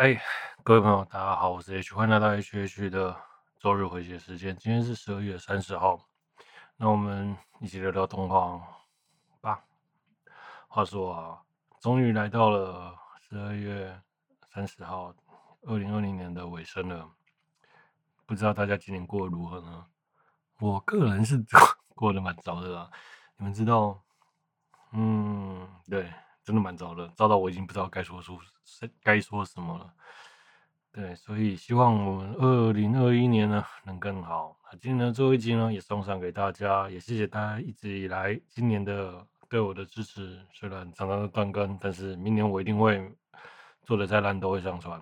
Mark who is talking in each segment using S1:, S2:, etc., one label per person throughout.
S1: 哎，各位朋友，大家好，我是 H，欢迎来到 H H 的周日回血时间。今天是十二月三十号，那我们一起聊聊动画吧。话说啊，终于来到了十二月三十号，二零二零年的尾声了。不知道大家今年过得如何呢？我个人是 过得蛮糟的啦。你们知道，嗯，对。真的蛮糟的，糟到我已经不知道该说出该说什么了。对，所以希望我们二零二一年呢能更好。那今天的最后一集呢也送上给大家，也谢谢大家一直以来今年的对我的支持。虽然常常的断更，但是明年我一定会做的再烂都会上传，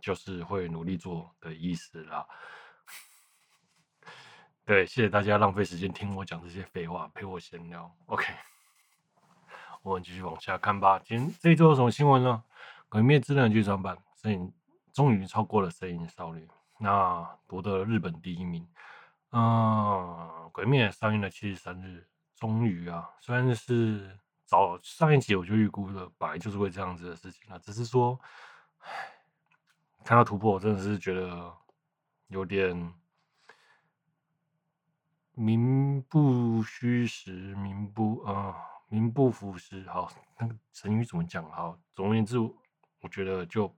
S1: 就是会努力做的意思啦。对，谢谢大家浪费时间听我讲这些废话，陪我闲聊。OK。我们继续往下看吧。今天这一周有什么新闻呢？《鬼灭之刃》剧场版声影终于超过了《神隐少女》，那夺得了日本第一名。嗯，《鬼灭》上映了七十三日，终于啊，虽然是早上一集我就预估了，本来就是会这样子的事情啊，只是说，看到突破，我真的是觉得有点名不虚实，名不啊。名不符实，好，那个成语怎么讲？好，总而言之，我觉得就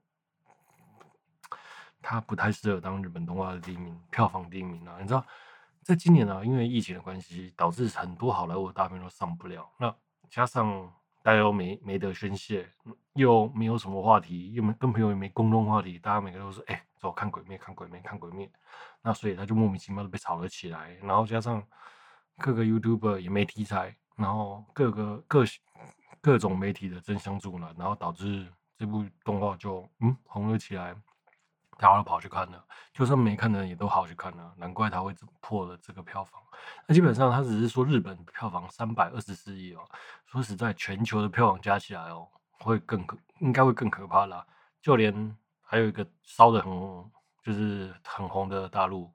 S1: 他不太适合当日本动画的第一名，票房第一名啊。你知道，在今年啊，因为疫情的关系，导致很多好莱坞大片都上不了。那加上大家又没没得宣泄，又没有什么话题，又没跟朋友也没共同话题，大家每个都是：“哎、走，看鬼灭，看鬼灭，看鬼灭。”那所以他就莫名其妙的被炒了起来。然后加上各个 YouTuber 也没题材。然后各个各各种媒体的争相助澜，然后导致这部动画就嗯红了起来，大家跑去看了，就算没看的也都好去看了，难怪他会破了这个票房。那基本上他只是说日本票房三百二十四亿哦，说实在，全球的票房加起来哦，会更可应该会更可怕啦。就连还有一个烧得很就是很红的大陆，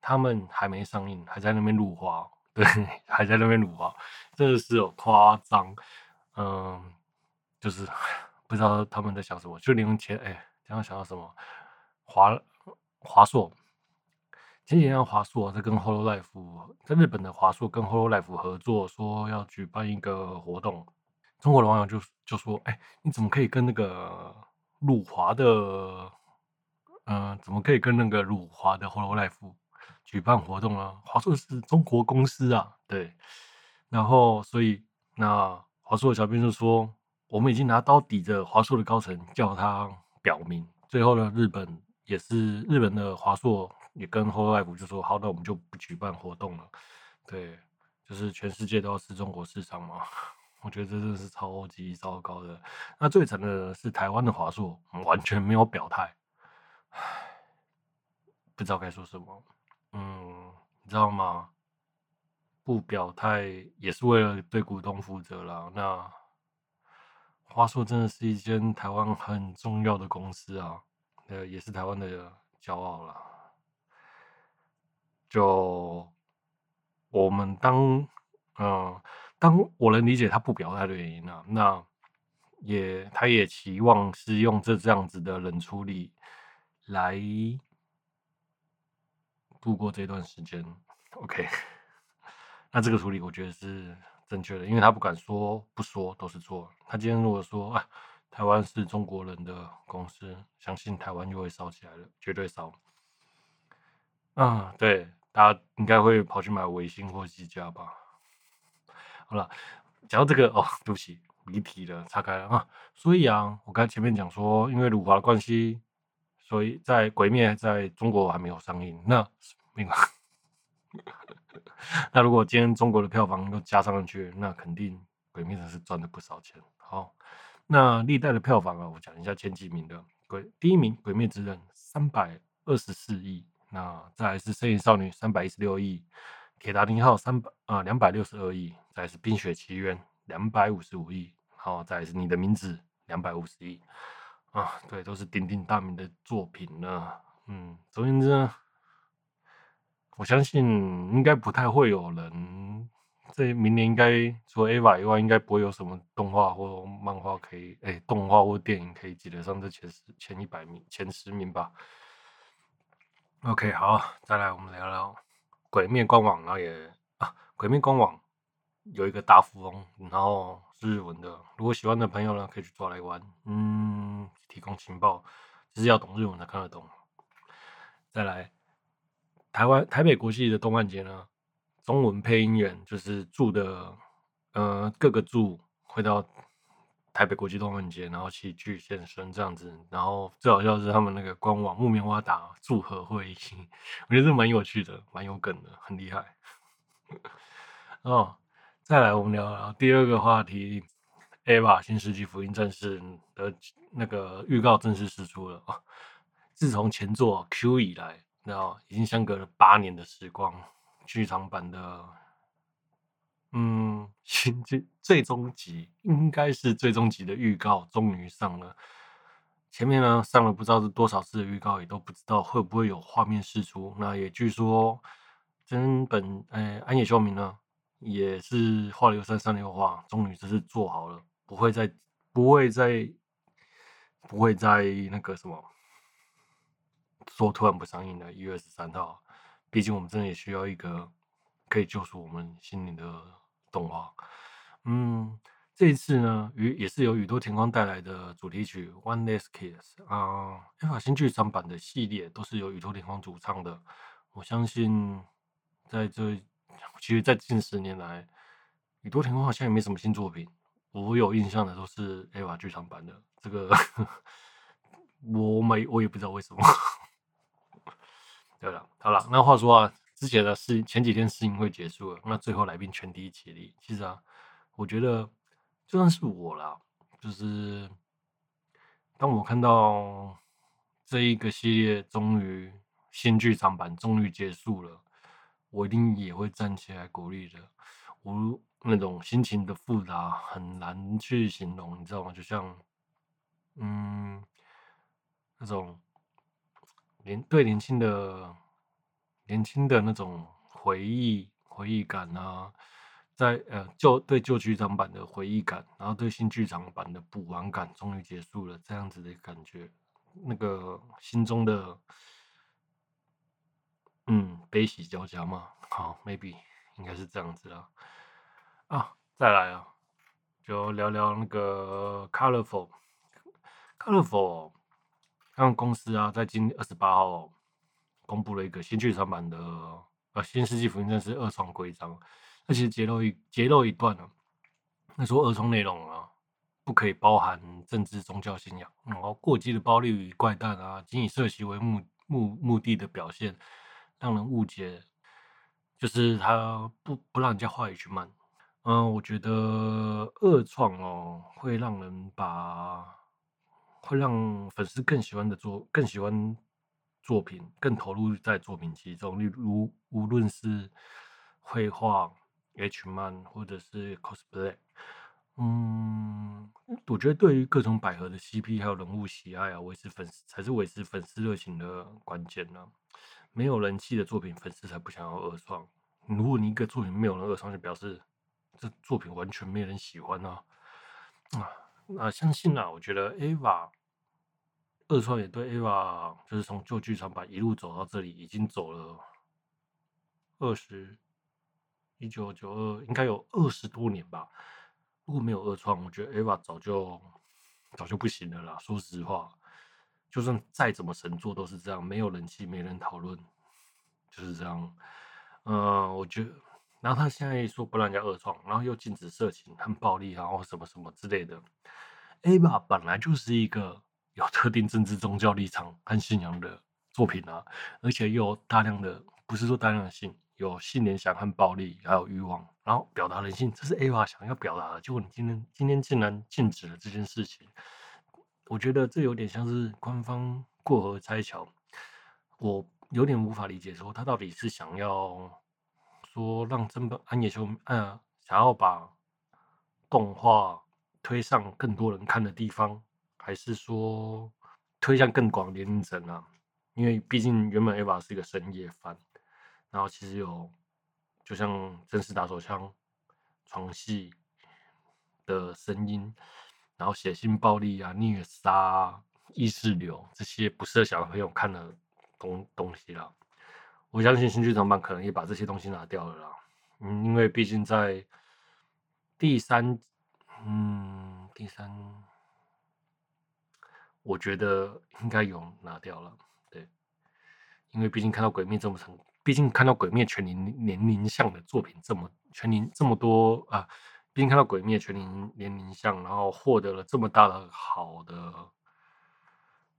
S1: 他们还没上映，还在那边入画。对，还在那边撸啊，真的是有夸张，嗯，就是不知道他们在想什么。就连前哎，刚刚想到什么？华华硕，前几天华硕在跟 Hololive，在日本的华硕跟 Hololive 合作，说要举办一个活动。中国的网友就就说：“哎，你怎么可以跟那个辱华的，嗯、怎么可以跟那个辱华的 Hololive？” 举办活动啊，华硕是中国公司啊，对，然后所以那华硕的小编就说，我们已经拿刀抵着华硕的高层，叫他表明。最后呢，日本也是日本的华硕也跟厚爱府就说，好，那我们就不举办活动了。对，就是全世界都要吃中国市场嘛，我觉得这真的是超级糟糕的。那最惨的是台湾的华硕完全没有表态，唉，不知道该说什么。嗯，你知道吗？不表态也是为了对股东负责啦。那华硕真的是一间台湾很重要的公司啊，呃，也是台湾的骄傲啦。就我们当，嗯，当我能理解他不表态的原因啊，那也他也期望是用这这样子的冷处理来。度过这段时间，OK，那这个处理我觉得是正确的，因为他不敢说不说都是错。他今天如果说啊，台湾是中国人的公司，相信台湾就会烧起来了，绝对烧。啊，对，大家应该会跑去买微星或技嘉吧。好了，讲到这个哦，对不起，离题了，岔开了啊。所以啊，我刚才前面讲说，因为辱华的关系。所以在《鬼灭》在中国还没有上映，那那个，那如果今天中国的票房又加上去，那肯定《鬼灭》是赚了不少钱。好，那历代的票房啊，我讲一下前几名的。鬼第一名《鬼灭之刃》三百二十四亿，那再来是《神隐少女》三百一十六亿，《铁达尼号》三百啊两百六十二亿，再来是《冰雪奇缘》两百五十五亿，好，再来是你的名字两百五十亿。啊，对，都是鼎鼎大名的作品呢。嗯，总而言之呢，我相信应该不太会有人这明年应该除了 AVA 以外，应该不会有什么动画或漫画可以，哎、动画或电影可以挤得上这前十、前一百名、前十名吧。OK，好，再来我们聊聊《鬼灭》官网，然后也啊，《鬼灭》官网有一个大富翁，然后是日文的，如果喜欢的朋友呢，可以去抓来玩。嗯，提供情报，就是要懂日文才看得懂。再来，台湾台北国际的动漫节呢？中文配音员就是住的，呃，各个住会到台北国际动漫节，然后喜剧现身这样子。然后最好笑是他们那个官网木棉花打祝贺会议，我觉得这蛮有趣的，蛮有梗的，很厉害。哦，再来我们聊聊第二个话题，《EVA 新世纪福音战士》的那个预告正式释出了。自从前作 Q 以来，然后已经相隔了八年的时光。剧场版的，嗯，新最最终集应该是最终集的预告终于上了。前面呢上了不知道是多少次的预告，也都不知道会不会有画面释出。那也据说真本哎安野秀明呢也是画了有三三六画，终于这是做好了，不会再不会再不会再那个什么说突然不上映了一月二十三号。毕竟我们真的也需要一个可以救赎我们心灵的动画。嗯，这一次呢，宇也是由宇多田光带来的主题曲《One Last Kiss》啊，《EVA 新剧场版》的系列都是由宇多田光主唱的。我相信，在这其实，在近十年来，宇多田光好像也没什么新作品。我有印象的都是《EVA 剧场版》的，这个我没我也不知道为什么。对了，好了，那话说啊，之前的试前几天试映会结束了，那最后来宾全体起立。其实啊，我觉得就算是我啦，就是当我看到这一个系列终于新剧场版终于结束了，我一定也会站起来鼓励的。我那种心情的复杂很难去形容，你知道吗？就像嗯，那种。年对年轻的年轻的那种回忆回忆感啊，在呃旧对旧剧场版的回忆感，然后对新剧场版的补完感，终于结束了，这样子的感觉，那个心中的嗯悲喜交加嘛，好，maybe 应该是这样子啦。啊，再来啊，就聊聊那个 Colorful，Colorful。他们公司啊，在今二十八号公布了一个新剧场版的呃《新世纪福音战士二创规章》，那其实揭露一揭露一段呢、啊，那说二创内容啊，不可以包含政治宗教信仰，然后过激的暴力与怪诞啊，仅以色情为目目目的的表现，让人误解，就是他不不让人家话语权慢。嗯，我觉得二创哦，会让人把。会让粉丝更喜欢的作，更喜欢作品，更投入在作品其中。例如，无论是绘画、H 漫或者是 cosplay，嗯，我觉得对于各种百合的 CP 还有人物喜爱啊，维持粉丝才是维持粉丝热情的关键呢、没有人气的作品，粉丝才不想要二创。如果你一个作品没有人二创，就表示这作品完全没人喜欢啊。啊，那相信啊，我觉得 EVA。二创也对 EVA，就是从旧剧场版一路走到这里，已经走了二十一九九二，应该有二十多年吧。如果没有二创，我觉得 EVA 早就早就不行了啦。说实话，就算再怎么神作都是这样，没有人气，没人讨论，就是这样。嗯，我觉得，然后他现在说不让人家恶创，然后又禁止色情和暴力，然后什么什么之类的。EVA 本来就是一个。有特定政治宗教立场和信仰的作品啊，而且又有大量的，不是说大量的性，有性联想和暴力，还有欲望，然后表达人性，这是 EVA 想要表达的。结果你今天今天竟然禁止了这件事情，我觉得这有点像是官方过河拆桥，我有点无法理解，说他到底是想要说让真本安野秀明，呃，想要把动画推上更多人看的地方。还是说推向更广年龄层啊？因为毕竟原本 EVA 是一个深夜番，然后其实有就像真实打手枪床戏的声音，然后血腥暴力啊、虐杀、啊、意识流这些不适合小朋友看的东东西啦。我相信新剧场版可能也把这些东西拿掉了啦。嗯，因为毕竟在第三，嗯，第三，我觉得应该有拿掉了。对，因为毕竟看到《鬼灭》这么成，毕竟看到《鬼灭》全龄年龄向的作品这么全龄这么多啊，并看到《鬼灭》全龄年龄像，然后获得了这么大的好的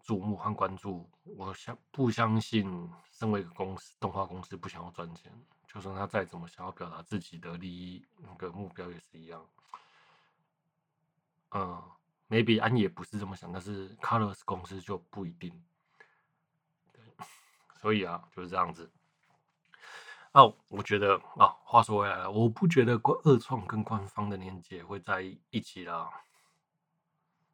S1: 注目和关注，我相不相信，身为一个公司动画公司不想要赚钱。就算他再怎么想要表达自己的利益，那个目标也是一样。嗯，maybe 安野不是这么想，但是 Colors 公司就不一定。所以啊，就是这样子。哦，我觉得啊，话说回来了，我不觉得官二创跟官方的连接会在一起啦。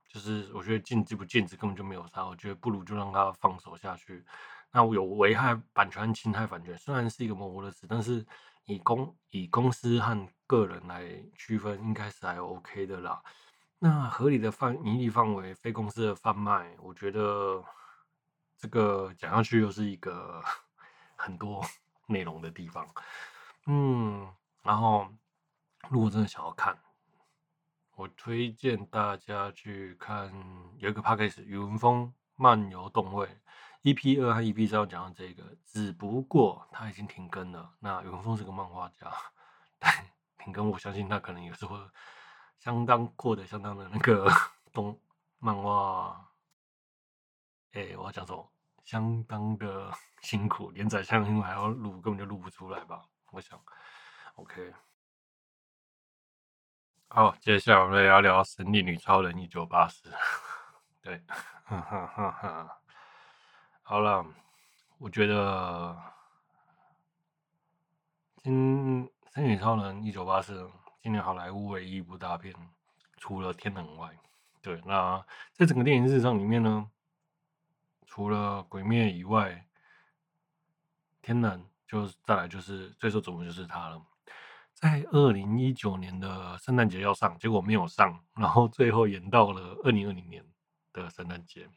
S1: 就是我觉得禁止不禁止根本就没有差，我觉得不如就让他放手下去。那我有危害版权、侵害版权，虽然是一个模糊的词，但是以公以公司和个人来区分，应该是还 OK 的啦。那合理的范盈利范围，非公司的贩卖，我觉得这个讲下去又是一个 很多内容的地方。嗯，然后如果真的想要看，我推荐大家去看有一个 Podcast 雨文风漫游动绘。EP 二和 EP 三要讲到这个，只不过他已经停更了。那永峰是个漫画家，但停更，我相信他可能也是会相当过得相当的那个动漫画。哎、我要讲什么？相当的辛苦，连载相因为还要录，根本就录不出来吧？我想，OK。好，接下来我们要聊《神力女超人一九八四》。对，哈哈哈。好了，我觉得《新神女超人一九八四》今年好莱坞唯一一部大片，除了《天能》外，对，那在整个电影日常里面呢，除了《鬼灭》以外，《天能》就再来就是最受瞩目就是他了。在二零一九年的圣诞节要上，结果没有上，然后最后延到了二零二零年的圣诞节。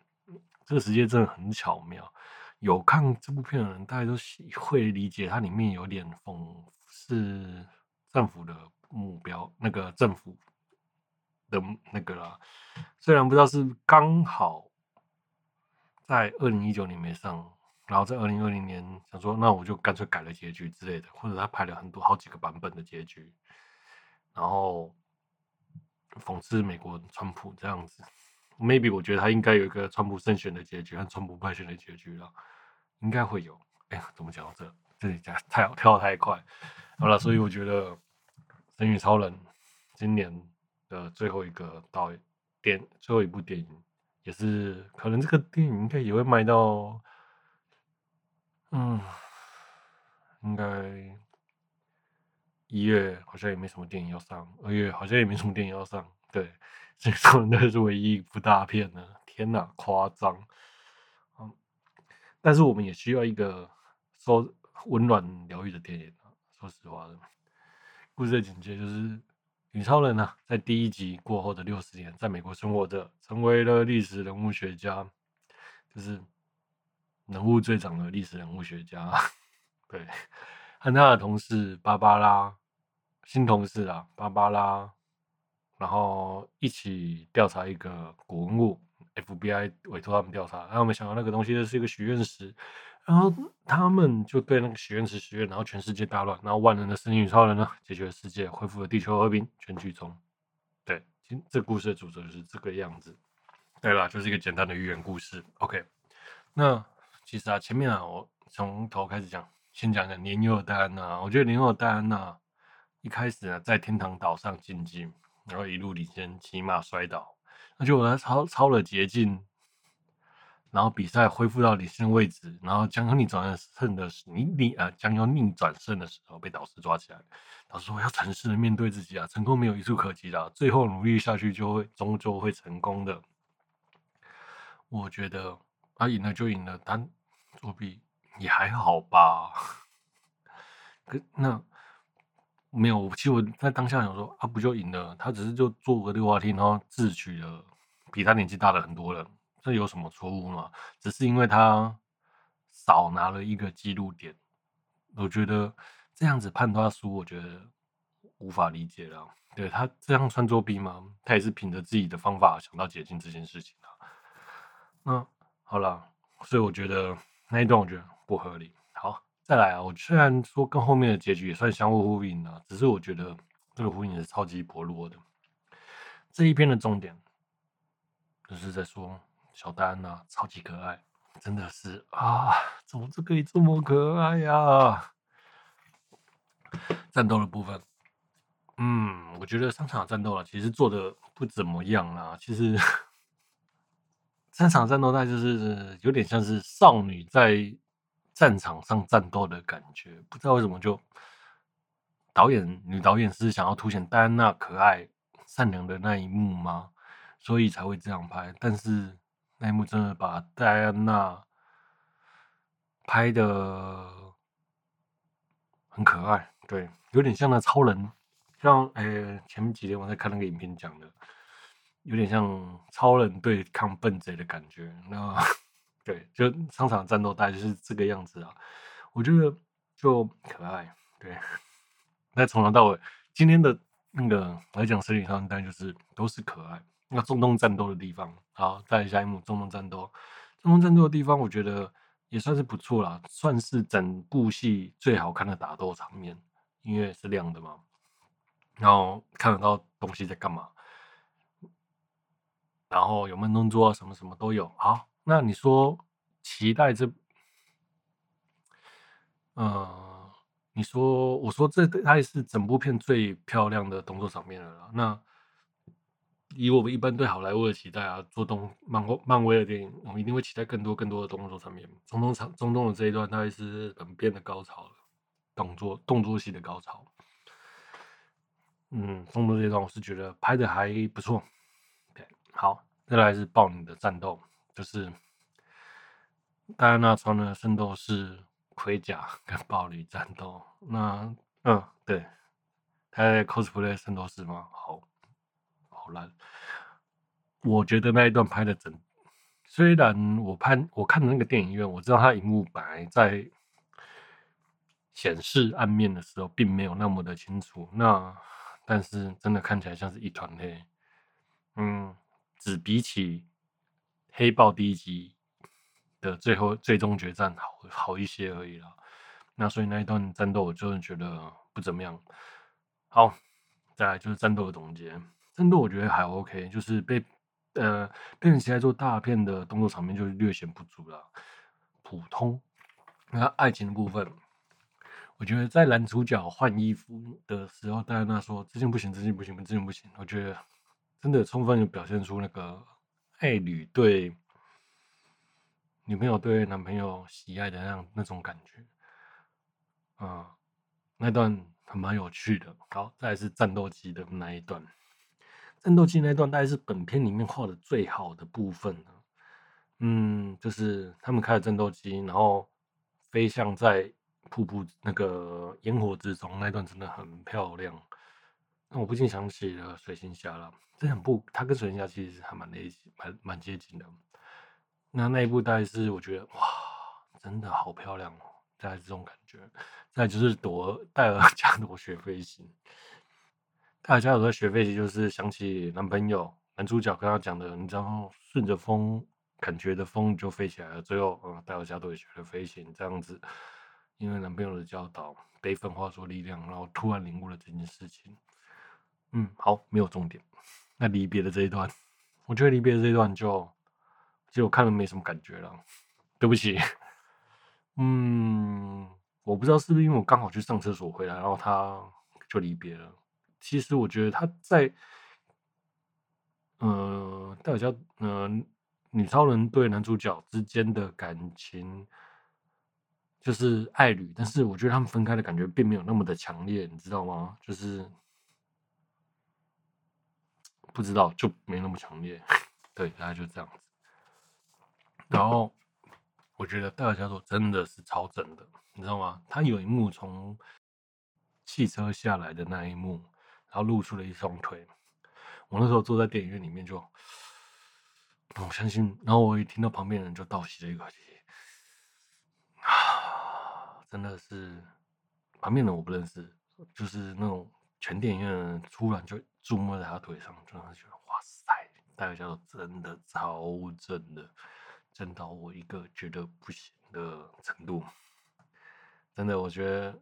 S1: 这个时间真的很巧妙，有看这部片的人，大家都会理解它里面有点讽刺政府的目标，那个政府的那个啦。虽然不知道是刚好在二零一九年没上，然后在二零二零年想说，那我就干脆改了结局之类的，或者他拍了很多好几个版本的结局，然后讽刺美国川普这样子。maybe 我觉得他应该有一个川普胜选的结局和川普败选的结局了，应该会有。哎呀，怎么讲到这？这里讲太，跳太快。好了，所以我觉得《神与超人》今年的最后一个导演电最后一部电影，也是可能这个电影应该也会卖到，嗯，应该一月好像也没什么电影要上，二月好像也没什么电影要上，对。这种那是唯一一部大片呢！天哪，夸张！嗯，但是我们也需要一个说温暖疗愈的电影啊。说实话的，故事的情节就是女超人呢、啊，在第一集过后的六十年，在美国生活着，成为了历史人物学家，就是人物最长的历史人物学家。对，和他的同事芭芭拉，新同事啊，芭芭拉。然后一起调查一个古文物，FBI 委托他们调查，然后我们想到那个东西就是一个许愿石，然后他们就对那个许愿石许愿，然后全世界大乱，然后万能的神女超人呢解决了世界，恢复了地球和平。全剧终，对，今这故事的主角就是这个样子。对啦，就是一个简单的寓言故事。OK，那其实啊，前面啊，我从头开始讲，先讲讲年幼的戴安娜。我觉得年幼的戴安娜一开始呢，在天堂岛上竞技。然后一路领先，骑马摔倒，那就他超超了捷径，然后比赛恢复到领先位置，然后将要逆转胜的时，你你啊将要逆转胜的时候被导师抓起来，导师说要诚实的面对自己啊，成功没有一蹴可及的，最后努力下去就会终究会成功的。我觉得他赢了就赢了，他作弊也还好吧。可那。没有，其实我在当下想说，啊，不就赢了？他只是就坐个溜滑梯，然后智取了比他年纪大的很多人，这有什么错误吗？只是因为他少拿了一个记录点，我觉得这样子判他输，我觉得无法理解了。对，他这样算作弊吗？他也是凭着自己的方法想到解禁这件事情啊。那好了，所以我觉得那一段我觉得不合理。好。再来啊！我虽然说跟后面的结局也算相互呼应啊，只是我觉得这个呼应是超级薄弱的。这一篇的重点就是在说小丹呐超级可爱，真的是啊，怎么这可以这么可爱呀、啊？战斗的部分，嗯，我觉得上场战斗啊，其实做的不怎么样啦。其实三场战斗，那就是有点像是少女在。战场上战斗的感觉，不知道为什么就导演女导演是想要凸显戴安娜可爱善良的那一幕吗？所以才会这样拍。但是那一幕真的把戴安娜拍得很可爱，对，有点像那超人，像诶、欸、前几天我在看那个影片讲的，有点像超人对抗笨贼的感觉。那。对，就商场战斗大概就是这个样子啊，我觉得就可爱。对，那从头到尾，今天的那个来讲，实体上大概就是都是可爱。那中东战斗的地方，好，再来下一幕中东战斗。中东战斗的地方，我觉得也算是不错啦，算是整部戏最好看的打斗场面，因为是亮的嘛，然后看得到东西在干嘛，然后有慢动作啊，什么什么都有，好。那你说期待这，呃，你说我说这它也是整部片最漂亮的动作场面了。那以我们一般对好莱坞的期待啊，做动漫漫威的电影，我们一定会期待更多更多的动作场面。中东场中东的这一段大概是本片的高潮了，动作动作戏的高潮。嗯，中东这一段我是觉得拍的还不错。好，再来是暴女的战斗。就是戴安娜穿的圣斗士盔甲 跟暴力战斗，那嗯对，他在 cosplay 圣斗士吗？好好烂，我觉得那一段拍的真，虽然我拍我看的那个电影院，我知道它荧幕本来在显示暗面的时候并没有那么的清楚，那但是真的看起来像是一团黑，嗯，只比起。黑豹第一集的最后最终决战好好一些而已啦，那所以那一段战斗我就是觉得不怎么样。好，再来就是战斗的总结，战斗我觉得还 OK，就是被呃变成起来做大片的动作场面就略显不足了，普通。那爱情的部分，我觉得在男主角换衣服的时候，戴安娜说：“这件不行，这件不行，这件不行。”我觉得真的充分的表现出那个。爱侣对女朋友对男朋友喜爱的那样那种感觉，嗯，那段还蛮有趣的。好，再来是战斗机的那一段，战斗机那一段大概是本片里面画的最好的部分。嗯，就是他们开着战斗机，然后飞向在瀑布那个烟火之中，那段真的很漂亮。那我不禁想起了水行侠了。这两部它跟水行侠其实还蛮类似，蛮蛮接近的。那那一部大概是我觉得哇，真的好漂亮哦，大概是这种感觉。再就是朵戴尔 加朵学飞行，戴尔加朵在学飞行，就是想起男朋友男主角跟他讲的，你知道顺着风，感觉的风就飞起来了。最后，嗯，戴尔加朵也学了飞行，这样子，因为男朋友的教导，悲愤化作力量，然后突然领悟了这件事情。嗯，好，没有重点。那离别的这一段，我觉得离别的这一段就，就我看了没什么感觉了。对不起，嗯，我不知道是不是因为我刚好去上厕所回来，然后他就离别了。其实我觉得他在，呃，戴尔加，呃，女超人对男主角之间的感情就是爱侣，但是我觉得他们分开的感觉并没有那么的强烈，你知道吗？就是。不知道就没那么强烈，对，大概就这样子。然后我觉得戴尔家族真的是超正的，你知道吗？他有一幕从汽车下来的那一幕，然后露出了一双腿。我那时候坐在电影院里面就，就我相信，然后我一听到旁边人就倒吸了一口气，啊，真的是旁边人我不认识，就是那种全电影院突然就注目在他腿上，真的觉得哇塞，戴尔加朵真的超正的，正到我一个觉得不行的程度。真的，我觉得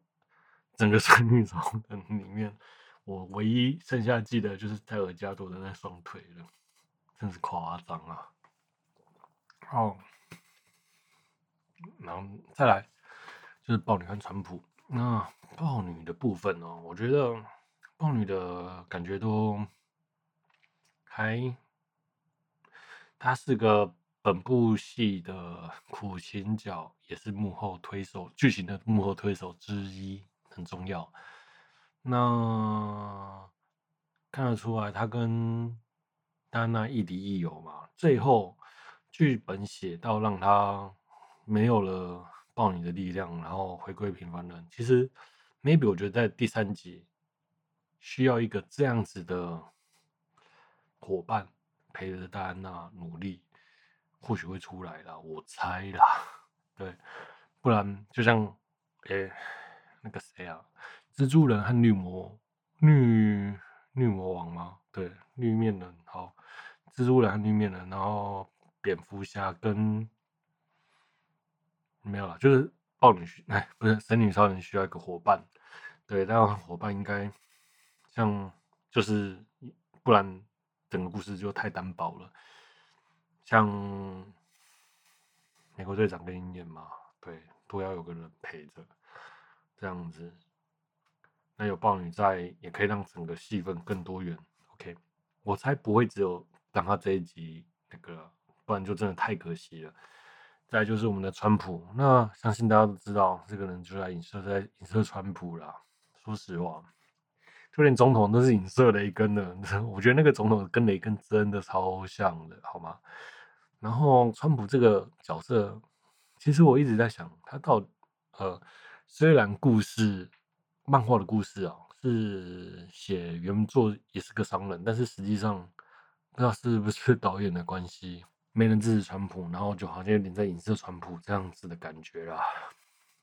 S1: 整个《神女超人》里面，我唯一剩下记得就是戴尔加多的那双腿了，真是夸张啊！哦，然后再来就是豹女和川普。那豹女的部分哦，我觉得豹女的感觉都还，她是个。本部戏的苦情角也是幕后推手，剧情的幕后推手之一，很重要。那看得出来，他跟丹娜亦敌亦友嘛。最后剧本写到让他没有了豹女的力量，然后回归平凡人。其实，maybe 我觉得在第三集需要一个这样子的伙伴陪着戴安娜努力。或许会出来啦，我猜啦，对，不然就像，诶、那个谁啊，蜘蛛人和绿魔绿绿魔王吗？对，绿面人，好，蜘蛛人和绿面人，然后蝙蝠侠跟没有了，就是豹女需，哎，不是神女超人需要一个伙伴，对，但伙伴应该像就是，不然整个故事就太单薄了。像美国队长跟鹰眼嘛，对，都要有个人陪着，这样子。那有豹女在，也可以让整个戏份更多元。OK，我猜不会只有让他这一集那个，不然就真的太可惜了。再就是我们的川普，那相信大家都知道，这个人就在影射在影射川普啦。说实话。就连总统都是影射雷根的，我觉得那个总统跟雷根真的超像的，好吗？然后川普这个角色，其实我一直在想，他到呃，虽然故事漫画的故事啊是写原作也是个商人，但是实际上不知道是不是导演的关系，没人支持川普，然后就好像有点在影射川普这样子的感觉啦。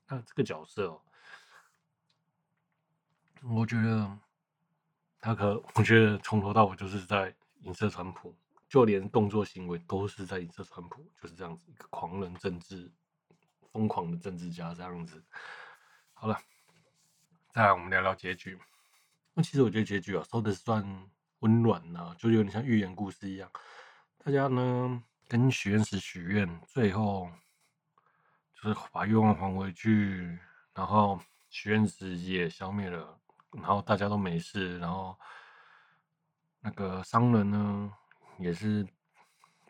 S1: 那这个角色，我觉得他可，我觉得从头到尾就是在影射川普。就连动作行为都是在影射川普，就是这样子一个狂人政治、疯狂的政治家这样子。好了，再来我们聊聊结局。那其实我觉得结局啊，收的算温暖呐，就有点像寓言故事一样。大家呢跟许愿石许愿，最后就是把愿望还回去，然后许愿石也消灭了，然后大家都没事，然后那个商人呢？也是，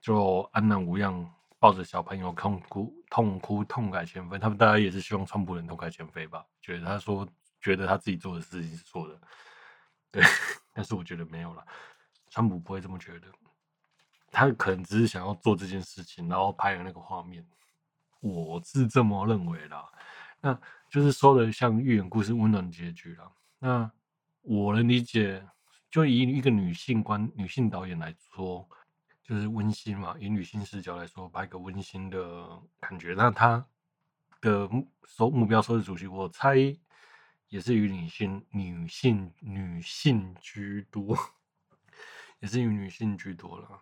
S1: 就安然无恙，抱着小朋友痛哭痛哭痛改前非。他们大家也是希望川普能痛改前非吧？觉得他说觉得他自己做的事情是错的，对。但是我觉得没有了，川普不会这么觉得。他可能只是想要做这件事情，然后拍了那个画面。我是这么认为的。那就是说的像寓言故事温暖结局了。那我能理解。就以一个女性观、女性导演来说，就是温馨嘛。以女性视角来说，拍一个温馨的感觉。那她的目收目标收视主席，我猜也是以女性、女性、女性居多，也是以女性居多了。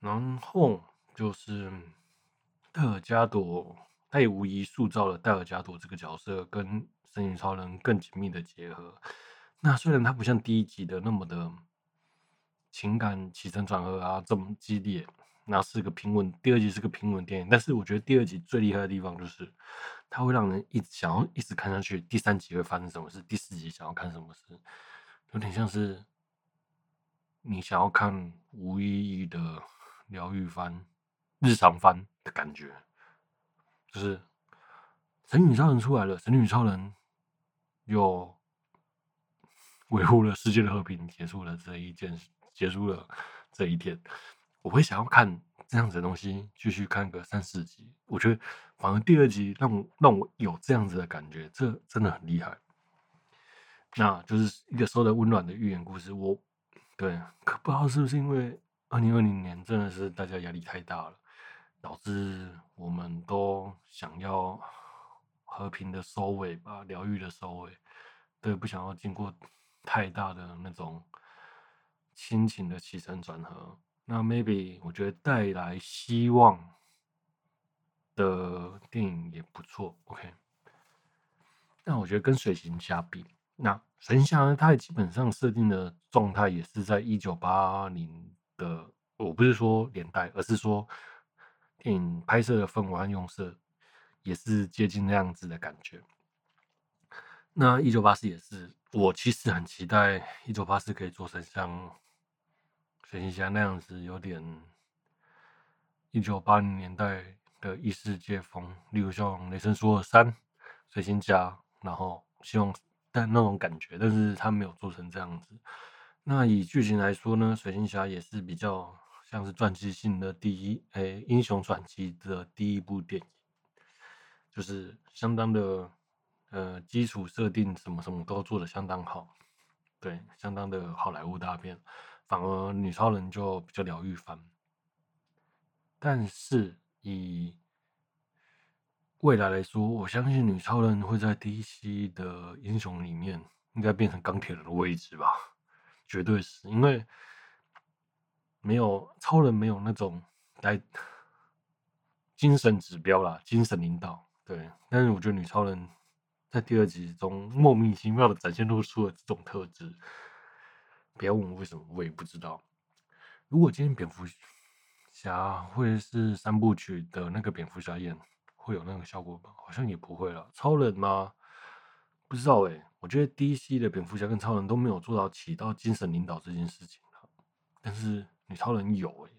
S1: 然后就是戴尔加朵，她也无疑塑造了戴尔加朵这个角色跟神女超人更紧密的结合。那虽然它不像第一集的那么的情感起承转合啊这么激烈，那是个平稳。第二集是个平稳电影，但是我觉得第二集最厉害的地方就是它会让人一直想要一直看下去。第三集会发生什么事？第四集想要看什么事？有点像是你想要看无意义的疗愈番、日常番的感觉，就是神女超人出来了，神女超人又。维护了世界的和平，结束了这一件，结束了这一天。我会想要看这样子的东西，继续看个三四集。我觉得反而第二集让我让我有这样子的感觉，这真的很厉害。那就是一个说的温暖的寓言故事。我对，可不知道是不是因为二零二零年真的是大家压力太大了，导致我们都想要和平的收尾吧，疗愈的收尾，对，不想要经过太大的那种亲情的起承转合。那 maybe 我觉得带来希望的电影也不错，OK。那我觉得跟水行侠比，那水行侠呢，它基本上设定的状态也是在一九八零的，我不是说年代，而是说电影拍摄的氛围和用色也是接近那样子的感觉。那一九八四也是，我其实很期待一九八四可以做成像。水行侠那样子有点一九八零年代的异世界风，例如像《雷神索尔三》、《水行侠》，然后希望但那种感觉，但是他没有做成这样子。那以剧情来说呢，《水行侠》也是比较像是传奇性的第一，诶、英雄传奇的第一部电影，就是相当的呃基础设定，什么什么都做的相当好，对，相当的好莱坞大片。反而女超人就比较疗愈番，但是以未来来说，我相信女超人会在 DC 的英雄里面应该变成钢铁人的位置吧，绝对是因为没有超人没有那种来 精神指标啦，精神领导对，但是我觉得女超人在第二集中莫名其妙的展现露出了这种特质。不要问我为什么，我也不知道。如果今天蝙蝠侠会是三部曲的那个蝙蝠侠演，会有那个效果吗？好像也不会了。超人吗？不知道诶、我觉得 DC 的蝙蝠侠跟超人都没有做到起到精神领导这件事情，但是女超人有诶、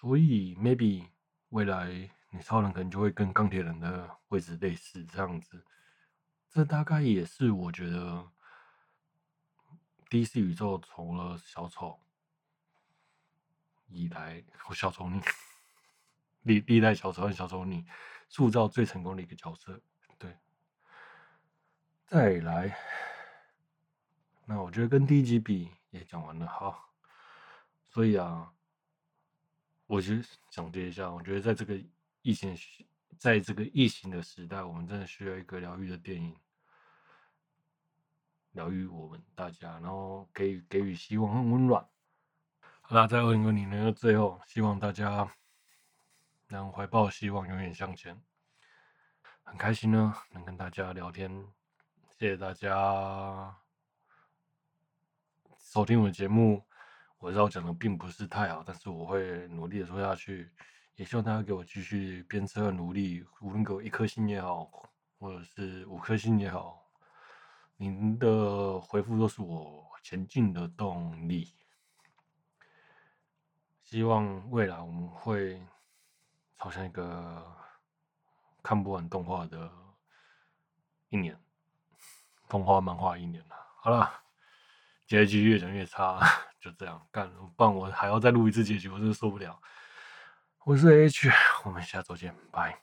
S1: 所以 maybe 未来超人可能就会跟钢铁人的位置类似这样子。这大概也是我觉得。DC 宇宙从了小丑以来，或小丑女历历代小丑和小丑女塑造最成功的一个角色。对，再来，那我觉得跟第一集比也讲完了。好，所以啊，我其实总结一下，我觉得在这个疫情，在这个疫情的时代，我们真的需要一个疗愈的电影。疗愈我们大家，然后给予给予希望和温暖。那在二零二零年的最后，希望大家能怀抱希望，永远向前。很开心呢，能跟大家聊天，谢谢大家收听我的节目。我知道讲的并不是太好，但是我会努力的说下去。也希望大家给我继续鞭策和努力，无论给我一颗星也好，或者是五颗星也好。您的回复都是我前进的动力。希望未来我们会朝向一个看不完动画的一年，动画漫画一年了。好了，结局越讲越差，就这样干，不然我还要再录一次结局，我真的受不了。我是 H，我们下周见，拜。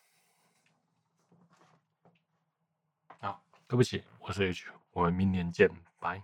S1: 好，对不起，我是 H。我们明年见，拜。